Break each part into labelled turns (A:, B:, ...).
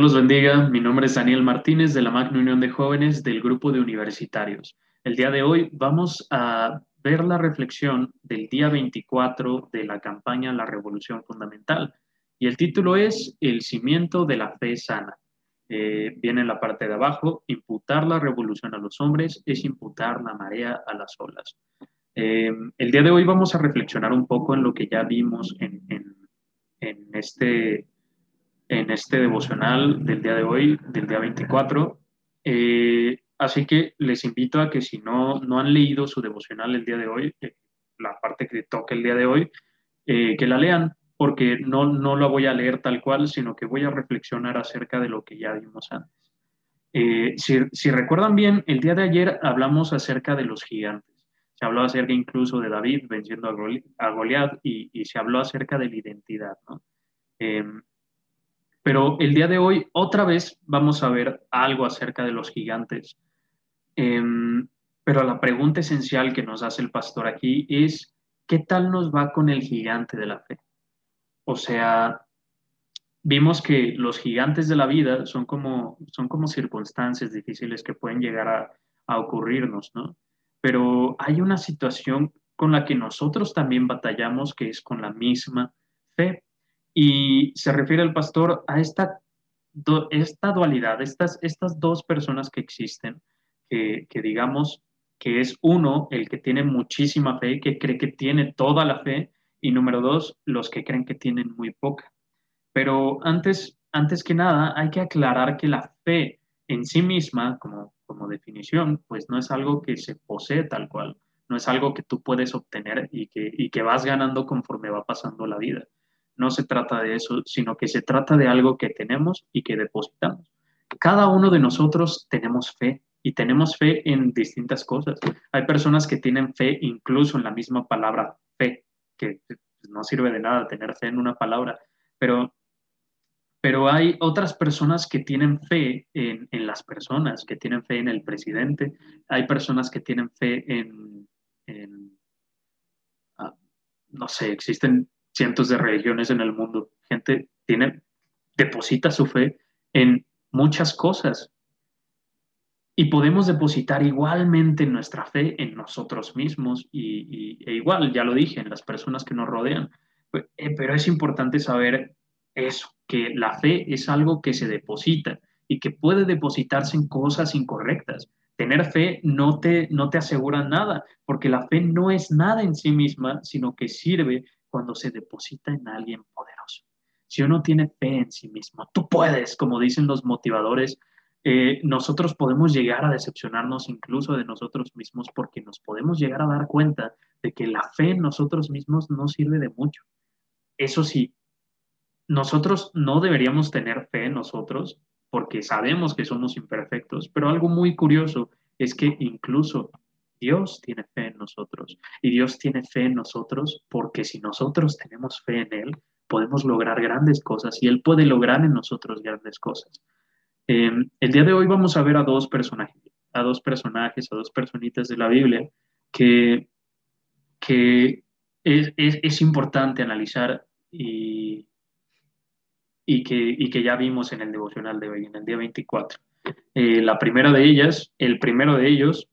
A: Dios los bendiga. Mi nombre es Daniel Martínez de la Magna Unión de Jóvenes del grupo de universitarios. El día de hoy vamos a ver la reflexión del día 24 de la campaña La Revolución Fundamental. Y el título es El cimiento de la fe sana. Eh, viene en la parte de abajo, imputar la revolución a los hombres es imputar la marea a las olas. Eh, el día de hoy vamos a reflexionar un poco en lo que ya vimos en, en este en este devocional del día de hoy, del día 24. Eh, así que les invito a que si no, no han leído su devocional el día de hoy, eh, la parte que toca el día de hoy, eh, que la lean, porque no, no la voy a leer tal cual, sino que voy a reflexionar acerca de lo que ya vimos antes. Si, si, recuerdan bien, el día de ayer hablamos acerca de los gigantes. Se habló acerca incluso de David venciendo a Goliat y, y se habló acerca de la identidad. ¿no? Pero el día de hoy otra vez vamos a ver algo acerca de los gigantes. Em, pero la pregunta esencial que nos hace el pastor aquí es, ¿qué tal nos va con el gigante de la fe? O sea, vimos que los gigantes de la vida son como, son como circunstancias difíciles que pueden llegar a, a ocurrirnos, ¿no? Pero hay una situación con la que nosotros también batallamos, que es con la misma fe. Y se refiere el pastor a esta, esta dualidad, estas, estas dos personas que existen, que, que digamos que es uno, el que tiene muchísima fe, que cree que tiene toda la fe, y número dos, los que creen que tienen muy poca. Pero antes, antes que nada, hay que aclarar que la fe en sí misma, como, como definición, pues no es algo que se posee tal cual, no es algo que tú puedes obtener y que, y que vas ganando conforme va pasando la vida no se trata de eso, sino que se trata de algo que tenemos y que depositamos. Cada uno de nosotros tenemos fe y tenemos fe en distintas cosas. Hay personas que tienen fe incluso en la misma palabra fe, que no sirve de nada tener fe en una palabra, pero, pero hay otras personas que tienen fe en, las personas, que tienen fe en el presidente, hay personas que tienen fe en, en ah, no sé, existen cientos de religiones en el mundo. Gente tiene, deposita su fe en muchas cosas. Y podemos depositar igualmente nuestra fe en nosotros mismos y, e igual, ya lo dije, en las personas que nos rodean. Eh, pero es importante saber eso, que la fe es algo que se deposita y que puede depositarse en cosas incorrectas. Tener fe no te, no te asegura nada, porque la fe no es nada en sí misma, sino que sirve cuando se deposita en alguien poderoso. Si uno tiene fe en sí mismo, tú puedes, como dicen los motivadores, eh, nosotros podemos llegar a decepcionarnos incluso de nosotros mismos porque nos podemos llegar a dar cuenta de que la fe en nosotros mismos no sirve de mucho. Eso sí, nosotros no deberíamos tener fe en nosotros porque sabemos que somos imperfectos, pero algo muy curioso es que incluso Dios tiene fe en nosotros y Dios tiene fe en nosotros porque si nosotros tenemos fe en Él, podemos lograr grandes cosas y Él puede lograr en nosotros grandes cosas. Em, el día de hoy vamos a ver a dos personajes, a dos personajes, a dos personitas de la Biblia que, que es, importante analizar y, y, que, y que ya vimos en el devocional de hoy, en el día 24. Eh, la primera de ellas, el primero de ellos,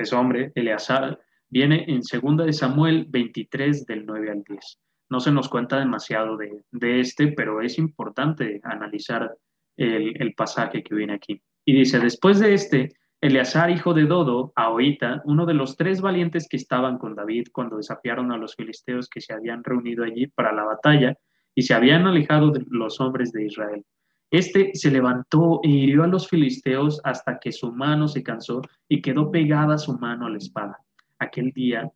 A: ese hombre, Eleazar, viene en 2 de Samuel 23 del 9 al 10. No se nos cuenta demasiado de, este, pero es importante analizar el, pasaje que viene aquí. Y dice, después de este, Eleazar, hijo de Dodo, Ahoita, uno de los tres valientes que estaban con David cuando desafiaron a los filisteos que se habían reunido allí para la batalla y se habían alejado de los hombres de Israel. Este se levantó e hirió a los filisteos hasta que su mano se cansó y quedó pegada su mano a la espada. Aquel día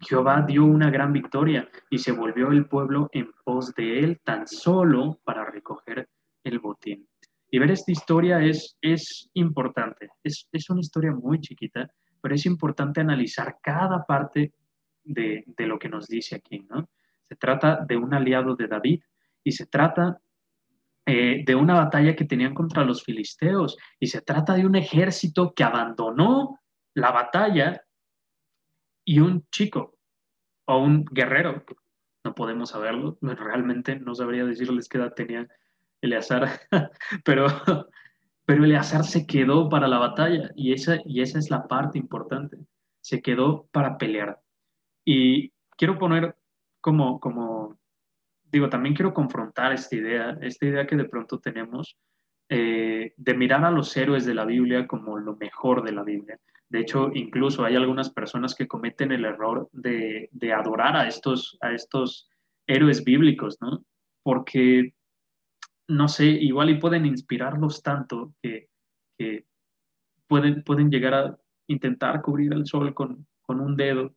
A: Jehová dio una gran victoria y se volvió el pueblo en pos de él tan solo para recoger el botín. Y ver esta historia es, es importante. Es, es una historia muy chiquita, pero es importante analizar cada parte de, de lo que nos dice aquí, ¿no? Se trata de un aliado de David y se trata eh, de una batalla que tenían contra los filisteos y se trata de un ejército que abandonó la batalla y un chico o un guerrero, no podemos saberlo, realmente no sabría decirles qué edad tenía, Eleazar, pero, pero Eleazar se quedó para la batalla y esa, y esa es la parte importante. Se quedó para pelear. Y quiero poner como, como, digo, también quiero confrontar esta idea, esta idea que de pronto tenemos eh, de mirar a los héroes de la Biblia como lo mejor de la Biblia. De hecho, incluso hay algunas personas que cometen el error de, de adorar a estos, a estos héroes bíblicos, ¿no? Porque, no sé, igual y pueden inspirarlos tanto que, que pueden, pueden llegar a intentar cubrir el sol con, con un dedo,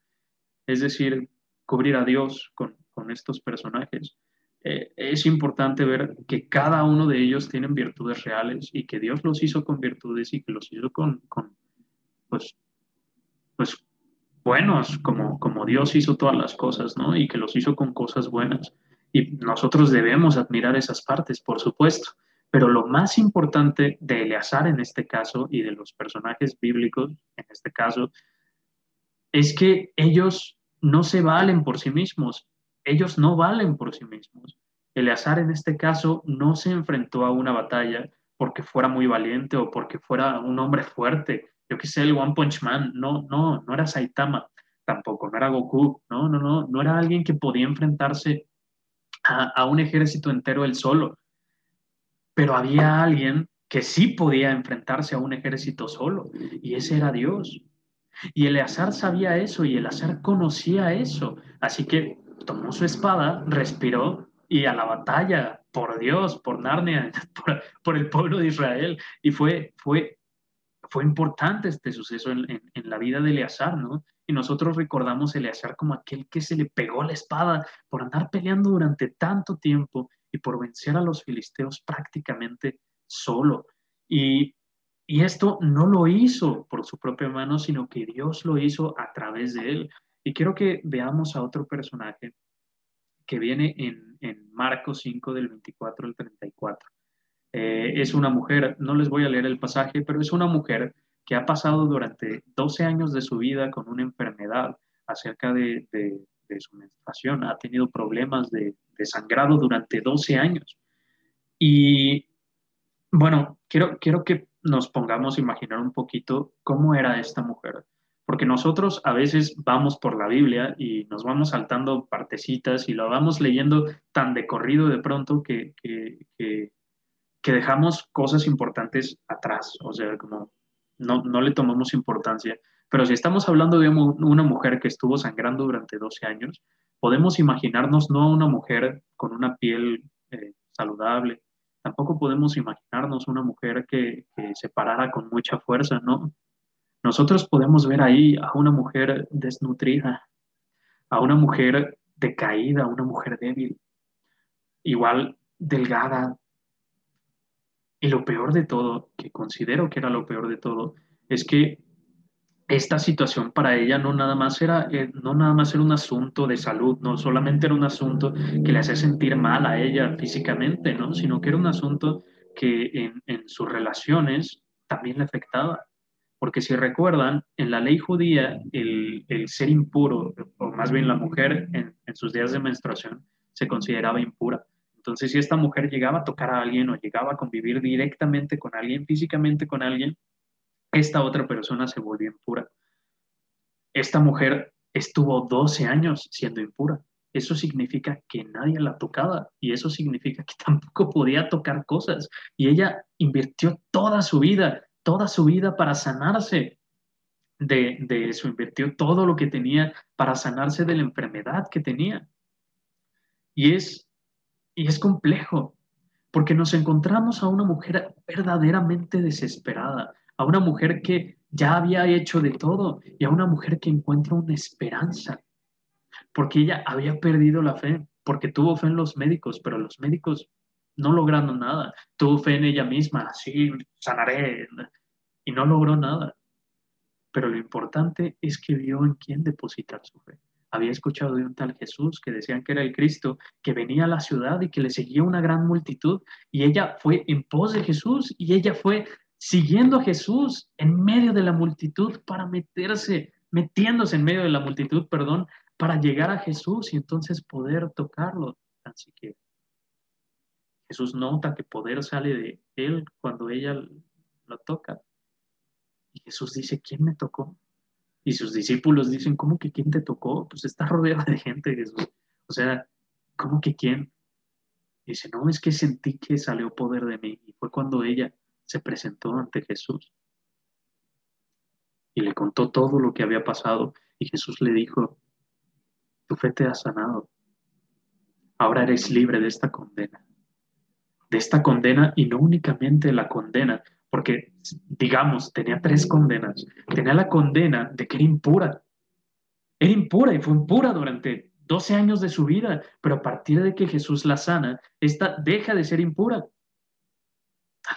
A: es decir, cubrir a Dios con, con estos personajes. Eh, es importante ver que cada uno de ellos tienen virtudes reales y que Dios los hizo con virtudes y que los hizo con, pues, pues buenos, como, como Dios hizo todas las cosas, ¿no? Y que los hizo con cosas buenas. Y nosotros debemos admirar esas partes, por supuesto. Pero lo más importante de Eleazar en este caso y de los personajes bíblicos en este caso es que ellos no se valen por sí mismos, ellos no valen por sí mismos. Eleazar en este caso no se enfrentó a una batalla porque fuera muy valiente o porque fuera un hombre fuerte. Yo qué sé, el One Punch Man. No, no, no era Saitama tampoco, no era Goku. No, no, no, no era alguien que podía enfrentarse a, a un ejército entero él solo. Pero había alguien que sí podía enfrentarse a un ejército solo y ese era Dios. Y Eleazar sabía eso y Eleazar conocía eso. Así que tomó su espada, respiró y a la batalla, por Dios, por Narnia, por, el pueblo de Israel. Y fue, fue, fue importante este suceso en, la vida de Eleazar, ¿no? Y nosotros recordamos a Eleazar como aquel que se le pegó la espada por andar peleando durante tanto tiempo y por vencer a los filisteos prácticamente solo. Y, y esto no lo hizo por su propia mano, sino que Dios lo hizo a través de él. Y quiero que veamos a otro personaje que viene en, en Marcos 5 del 24 al 34. Eh, es una mujer, no les voy a leer el pasaje, pero es una mujer que ha pasado durante 12 años de su vida con una enfermedad acerca de, de, su menstruación, ha tenido problemas de, de, sangrado durante 12 años. Y bueno, quiero, quiero que nos pongamos a imaginar un poquito cómo era esta mujer porque nosotros a veces vamos por la Biblia y nos vamos saltando partecitas y lo vamos leyendo tan de corrido de pronto que, que, dejamos cosas importantes atrás, o sea, como no, no, le tomamos importancia. Pero si estamos hablando de una mujer que estuvo sangrando durante 12 años, podemos imaginarnos no a una mujer con una piel eh, saludable, tampoco podemos imaginarnos una mujer que se parara con mucha fuerza, ¿no? Nosotros podemos ver ahí a una mujer desnutrida, a una mujer decaída, a una mujer débil, igual delgada. Y lo peor de todo, que considero que era lo peor de todo, es que esta situación para ella no nada más era, eh, no nada más era un asunto de salud, no solamente era un asunto que le hacía sentir mal a ella físicamente, ¿no? sino que era un asunto que en, en sus relaciones también le afectaba. Porque si recuerdan, en la ley judía, el, ser impuro, o más bien la mujer en, sus días de menstruación, se consideraba impura. Entonces, si esta mujer llegaba a tocar a alguien o llegaba a convivir directamente con alguien, físicamente con alguien, esta otra persona se volvió impura. Esta mujer estuvo 12 años siendo impura. Eso significa que nadie la tocaba y eso significa que tampoco podía tocar cosas. Y ella invirtió toda su vida toda su vida para sanarse de, eso, invirtió todo lo que tenía para sanarse de la enfermedad que tenía. Y es, y es complejo, porque nos encontramos a una mujer verdaderamente desesperada, a una mujer que ya había hecho de todo y a una mujer que encuentra una esperanza, porque ella había perdido la fe, porque tuvo fe en los médicos, pero los médicos no lograron nada. Tuvo fe en ella misma, sí, sanaré, y no logró nada. Pero lo importante es que vio en quién depositar su fe. Había escuchado de un tal Jesús que decían que era el Cristo, que venía a la ciudad y que le seguía una gran multitud. Y ella fue en pos de Jesús y ella fue siguiendo a Jesús en medio de la multitud para meterse, metiéndose en medio de la multitud, perdón, para llegar a Jesús y entonces poder tocarlo tan siquiera. Jesús nota que poder sale de él cuando ella lo toca. Y Jesús dice, ¿quién me tocó? Y sus discípulos dicen, ¿cómo que quién te tocó? Pues está rodeado de gente, Jesús. O sea, ¿cómo que quién? dice, no, es que sentí que salió poder de mí. Y fue cuando ella se presentó ante Jesús. Y le contó todo lo que había pasado. Y Jesús le dijo, tu fe te ha sanado. Ahora eres libre de esta condena. De esta condena y no únicamente la condena, porque digamos, tenía tres condenas. Tenía la condena de que era impura. Era impura y fue impura durante 12 años de su vida, pero a partir de que Jesús la sana, esta deja de ser impura.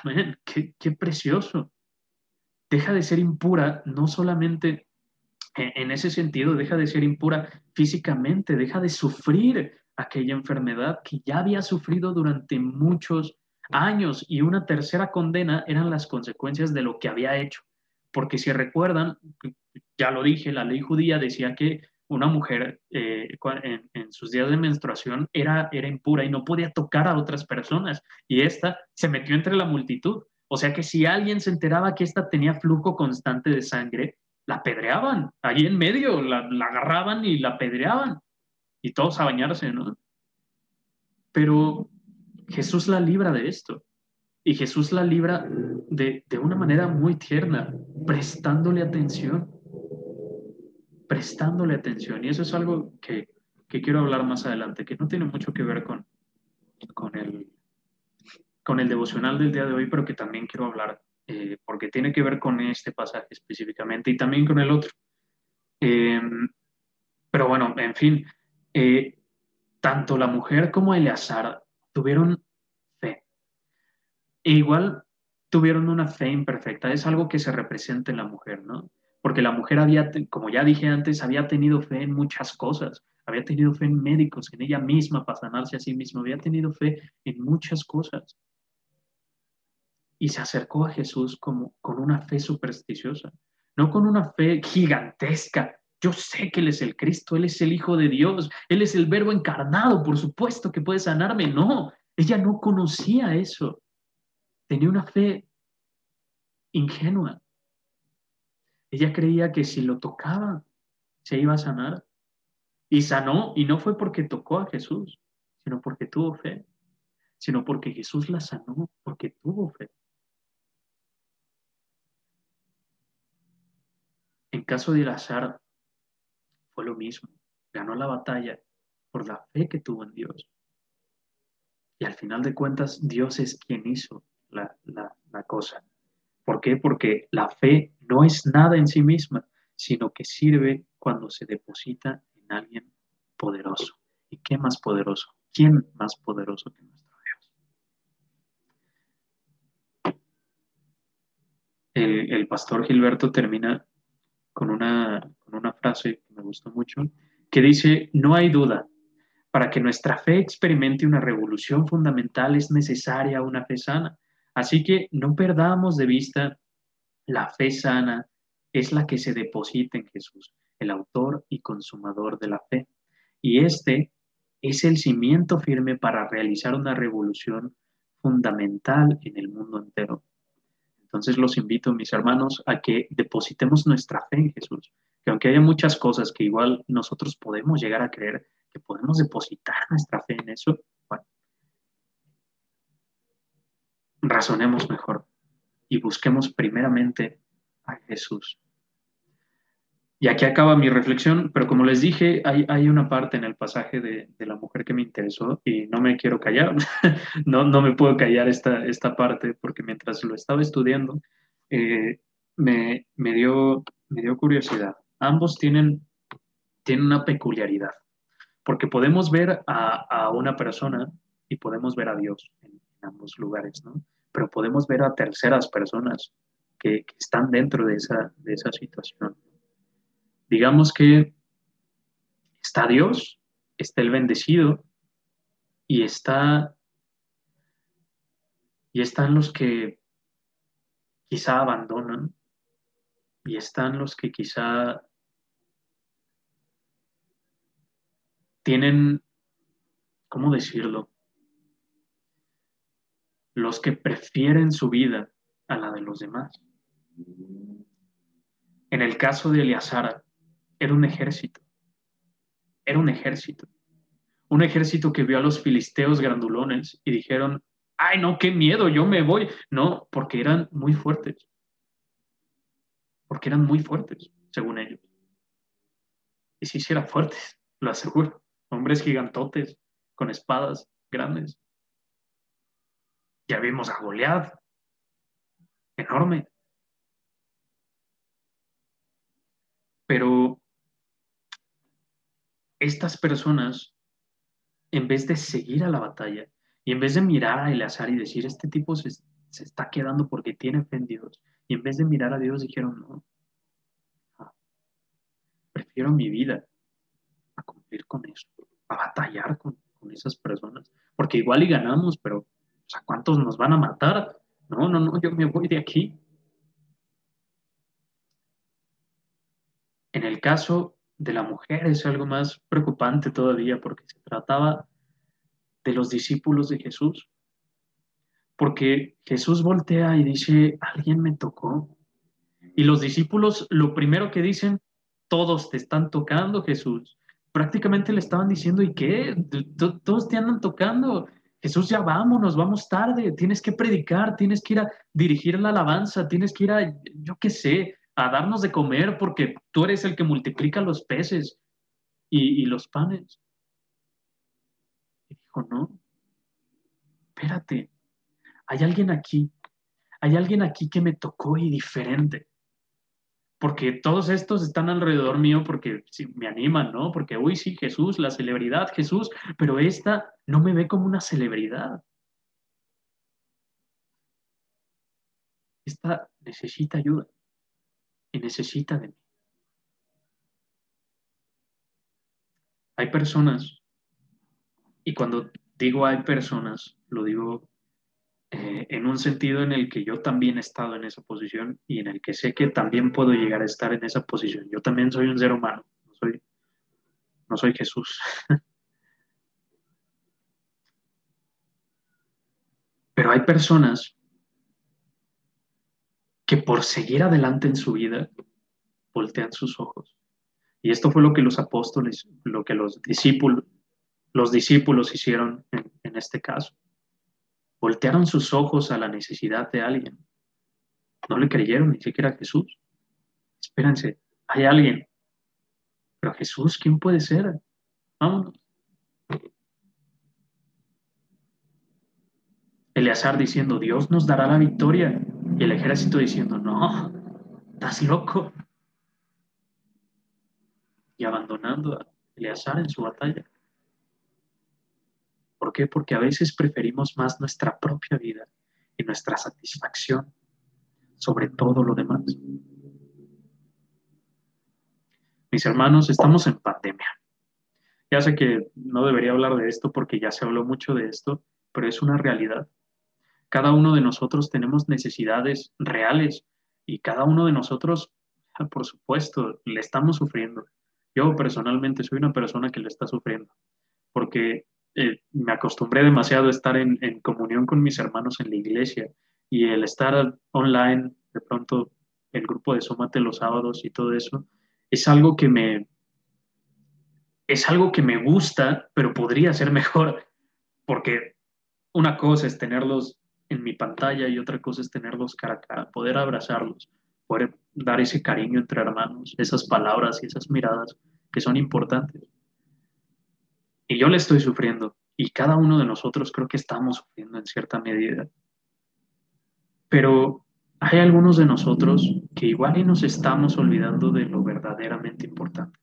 A: Amén, qué, qué precioso. Deja de ser impura no solamente en ese sentido, deja de ser impura físicamente, deja de sufrir aquella enfermedad que ya había sufrido durante muchos años y una tercera condena eran las consecuencias de lo que había hecho. Porque si recuerdan, ya lo dije, la ley judía decía que una mujer eh, en, sus días de menstruación era, era impura y no podía tocar a otras personas y esta se metió entre la multitud. O sea que si alguien se enteraba que esta tenía flujo constante de sangre, la apedreaban, ahí en medio, la, la agarraban y la apedreaban y todos a bañarse, ¿no? Pero Jesús la libra de esto. Y Jesús la libra de, una manera muy tierna, prestándole atención. Prestándole atención. Y eso es algo que, quiero hablar más adelante, que no tiene mucho que ver con, con, el, con el devocional del día de hoy, pero que también quiero hablar, eh, porque tiene que ver con este pasaje específicamente y también con el otro. Em, pero bueno, en fin, eh, tanto la mujer como Eleazar tuvieron fe. E igual tuvieron una fe imperfecta. Es algo que se representa en la mujer, ¿no? Porque la mujer había, como ya dije antes, había tenido fe en muchas cosas. Había tenido fe en médicos, en ella misma para sanarse a sí misma. Había tenido fe en muchas cosas. Y se acercó a Jesús como, con una fe supersticiosa, no con una fe gigantesca. Yo sé que Él es el Cristo, Él es el Hijo de Dios, Él es el Verbo encarnado, por supuesto que puede sanarme. No, ella no conocía eso. Tenía una fe ingenua. Ella creía que si lo tocaba, se iba a sanar. Y sanó, y no fue porque tocó a Jesús, sino porque tuvo fe, sino porque Jesús la sanó, porque tuvo fe. En caso de Lazar, fue lo mismo. Ganó la batalla por la fe que tuvo en Dios. Y al final de cuentas, Dios es quien hizo la, cosa. ¿Por qué? Porque la fe no es nada en sí misma, sino que sirve cuando se deposita en alguien poderoso. ¿Y qué más poderoso? ¿Quién más poderoso que nuestro Dios? El, pastor Gilberto termina con una, con una frase que me gustó mucho, que dice, no hay duda, para que nuestra fe experimente una revolución fundamental es necesaria una fe sana. Así que no perdamos de vista la fe sana es la que se deposita en Jesús, el autor y consumador de la fe. Y este es el cimiento firme para realizar una revolución fundamental en el mundo entero. Entonces los invito, mis hermanos, a que depositemos nuestra fe en Jesús, que aunque haya muchas cosas que igual nosotros podemos llegar a creer, que podemos depositar nuestra fe en eso, razonemos mejor y busquemos primeramente a Jesús. Y aquí acaba mi reflexión, pero como les dije, hay, una parte en el pasaje de, la mujer que me interesó y no me quiero callar, no, no me puedo callar esta, esta parte porque mientras lo estaba estudiando eh, me, dio, me dio curiosidad. Ambos tienen, tienen una peculiaridad, porque podemos ver a, una persona y podemos ver a Dios en, ambos lugares, ¿no? Pero podemos ver a terceras personas que, que están dentro de esa, de esa situación digamos que está Dios, está el bendecido y está y están los que quizá abandonan y están los que quizá tienen, ¿cómo decirlo? los que prefieren su vida a la de los demás. En el caso de Eleazar, era un ejército. Era un ejército. Un ejército que vio a los filisteos grandulones y dijeron, ay, no, qué miedo, yo me voy. No, porque eran muy fuertes. Porque eran muy fuertes, según ellos. Y si hiciera fuertes, lo aseguro. Hombres gigantotes, con espadas grandes. Ya vimos a Goliat, enorme. Pero estas personas, en vez de seguir a la batalla y en vez de mirar a Eleazar y decir, este tipo se, se está quedando porque tiene fe en Dios, y en vez de mirar a Dios dijeron, no, prefiero mi vida a cumplir con eso, a batallar con, con esas personas, porque igual y ganamos, pero ¿a cuántos nos van a matar? No, no, no, yo me voy de aquí. En el caso de la mujer es algo más preocupante todavía porque se trataba de los discípulos de Jesús. Porque Jesús voltea y dice, alguien me tocó. Y los discípulos lo primero que dicen, todos te están tocando, Jesús. Prácticamente le estaban diciendo, ¿y qué? Todos te andan tocando. Jesús, ya vámonos, vamos tarde, tienes que predicar, tienes que ir a dirigir la alabanza, tienes que ir a, yo qué sé, a darnos de comer porque tú eres el que multiplica los peces y, los panes. Y dijo, no, espérate, hay alguien aquí, hay alguien aquí que me tocó y diferente porque todos estos están alrededor mío porque me animan, ¿no? Porque, uy, sí, Jesús, la celebridad, Jesús, pero esta no me ve como una celebridad. Esta necesita ayuda y necesita de mí. Hay personas, y cuando digo hay personas, lo digo eh, en un sentido en el que yo también he estado en esa posición y en el que sé que también puedo llegar a estar en esa posición. Yo también soy un ser humano, no soy, no soy Jesús. Pero hay personas que por seguir adelante en su vida voltean sus ojos. Y esto fue lo que los apóstoles, lo que los discípulos, los discípulos hicieron en este caso voltearon sus ojos a la necesidad de alguien. No le creyeron ni siquiera a Jesús. Espérense, hay alguien. Pero Jesús, ¿quién puede ser? Vámonos. Eleazar diciendo, Dios nos dará la victoria. Y el ejército diciendo, no, estás loco. Y abandonando a Eleazar en su batalla. ¿Por qué? Porque a veces preferimos más nuestra propia vida y nuestra satisfacción sobre todo lo demás. Mis hermanos, estamos en pandemia. Ya sé que no debería hablar de esto porque ya se habló mucho de esto, pero es una realidad. Cada uno de nosotros tenemos necesidades reales y cada uno de nosotros, por supuesto, le estamos sufriendo. Yo personalmente soy una persona que le está sufriendo porque eh, me acostumbré demasiado a estar en, comunión con mis hermanos en la iglesia y el estar online, de pronto el grupo de Sómate los sábados y todo eso, es algo que me, es algo que me gusta, pero podría ser mejor, porque una cosa es tenerlos en mi pantalla y otra cosa es tenerlos cara a cara, poder abrazarlos, poder dar ese cariño entre hermanos, esas palabras y esas miradas que son importantes. Y yo le estoy sufriendo. Y cada uno de nosotros creo que estamos sufriendo en cierta medida. Pero hay algunos de nosotros que igual y nos estamos olvidando de lo verdaderamente importante.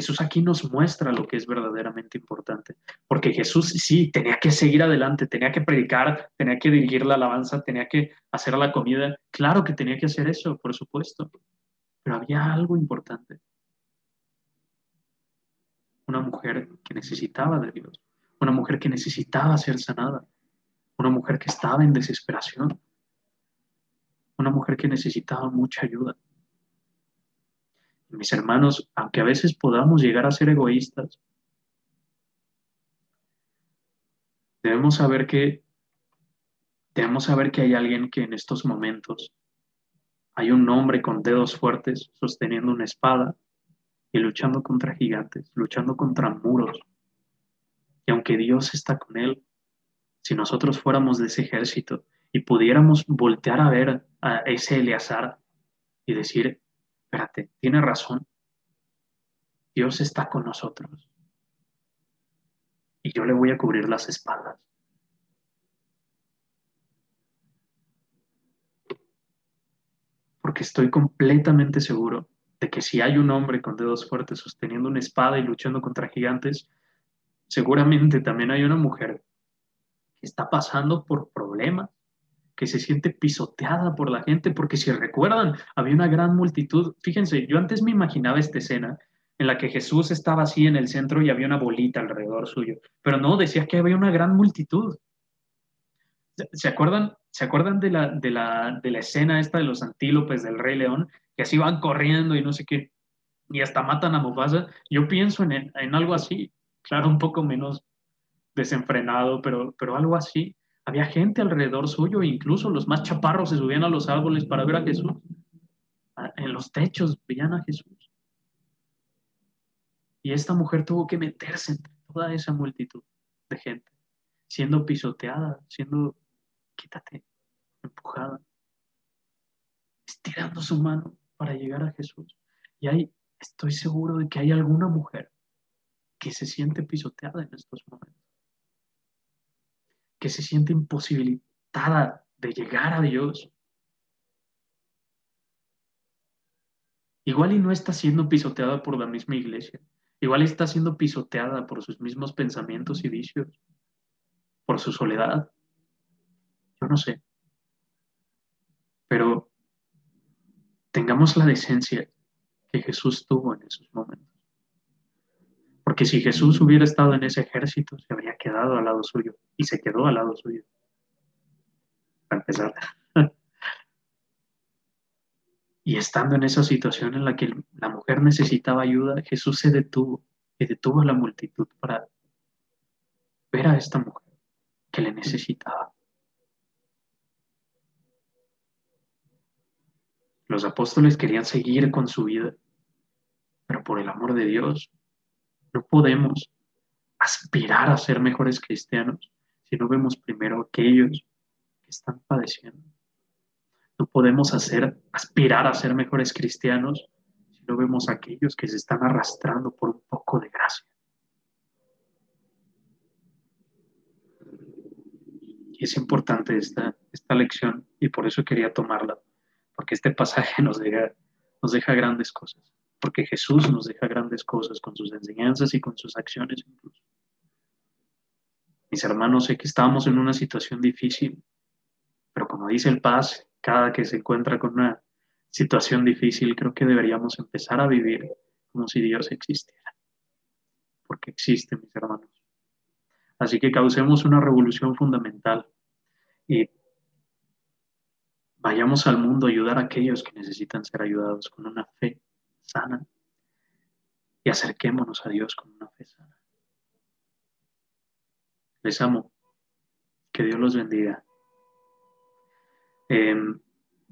A: Jesús aquí nos muestra lo que es verdaderamente importante, porque Jesús sí tenía que seguir adelante, tenía que predicar, tenía que dirigir la alabanza, tenía que hacer la comida, claro que tenía que hacer eso, por supuesto, pero había algo importante. Una mujer que necesitaba de Dios, una mujer que necesitaba ser sanada, una mujer que estaba en desesperación, una mujer que necesitaba mucha ayuda. Mis hermanos, aunque a veces podamos llegar a ser egoístas, debemos saber que debemos saber que hay alguien que en estos momentos hay un hombre con dedos fuertes sosteniendo una espada y luchando contra gigantes, luchando contra muros. Y aunque Dios está con él, si nosotros fuéramos de ese ejército y pudiéramos voltear a ver a ese Eleazar y decir, espérate, tiene razón, Dios está con nosotros. Y yo le voy a cubrir las espaldas. Porque estoy completamente seguro de que si hay un hombre con dedos fuertes sosteniendo una espada y luchando contra gigantes, seguramente también hay una mujer que está pasando por problemas, que se siente pisoteada por la gente, porque si recuerdan, había una gran multitud. Fíjense, yo antes me imaginaba esta escena en la que Jesús estaba así en el centro y había una bolita alrededor suyo, pero no, decía que había una gran multitud. ¿Se acuerdan, ¿se acuerdan de, la, de, la, de la escena esta de los antílopes del Rey León? Que así van corriendo y no sé qué, y hasta matan a Mufasa. Yo pienso en, en algo así, claro, un poco menos desenfrenado, pero, pero algo así. Había gente alrededor suyo, incluso los más chaparros se subían a los árboles para ver a Jesús. En los techos veían a Jesús. Y esta mujer tuvo que meterse entre toda esa multitud de gente, siendo pisoteada, siendo, quítate, empujada, estirando su mano para llegar a Jesús. Y ahí estoy seguro de que hay alguna mujer que se siente pisoteada en estos momentos, que se siente imposibilitada de llegar a Dios. Igual y no está siendo pisoteada por la misma iglesia, Igual está siendo pisoteada por sus mismos pensamientos y vicios, por su soledad. Yo no sé. Pero tengamos la decencia que Jesús tuvo en esos momentos. Porque si Jesús hubiera estado en ese ejército, se habría quedado al lado suyo y se quedó al lado suyo. Para empezar. Y estando en esa situación en la que la mujer necesitaba ayuda, Jesús se detuvo y detuvo a la multitud para ver a esta mujer que le necesitaba. Los apóstoles querían seguir con su vida, pero por el amor de Dios no podemos aspirar a ser mejores cristianos si no vemos primero aquellos que están padeciendo. No podemos hacer, aspirar a ser mejores cristianos si no vemos aquellos que se están arrastrando por un poco de gracia. Y es importante esta, esta lección y por eso quería tomarla, porque este pasaje nos deja, nos deja grandes cosas, porque Jesús nos deja grandes cosas con sus enseñanzas y con sus acciones incluso. Mis hermanos, sé que estamos en una situación difícil, pero como dice el paz, cada que se encuentra con una situación difícil, creo que deberíamos empezar a vivir como si Dios existiera. Porque existe, mis hermanos. Así que causemos una revolución fundamental y vayamos al mundo a ayudar a aquellos que necesitan ser ayudados con una fe sana y acerquémonos a Dios con una fe sana. Les amo. Que Dios los bendiga. Em,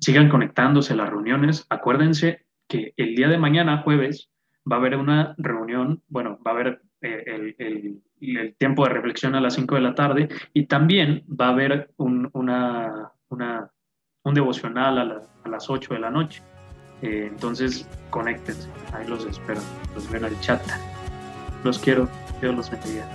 A: sigan conectándose a las reuniones. Acuérdense que el día de mañana, jueves, va a haber una reunión, bueno, va a haber eh, el, tiempo de reflexión a las 5 de la tarde y también va a haber un, una, un devocional a, las 8 de la noche. Eh, entonces, conéctense, ahí los espero, los ven al chat. Los quiero, Dios los bendiga.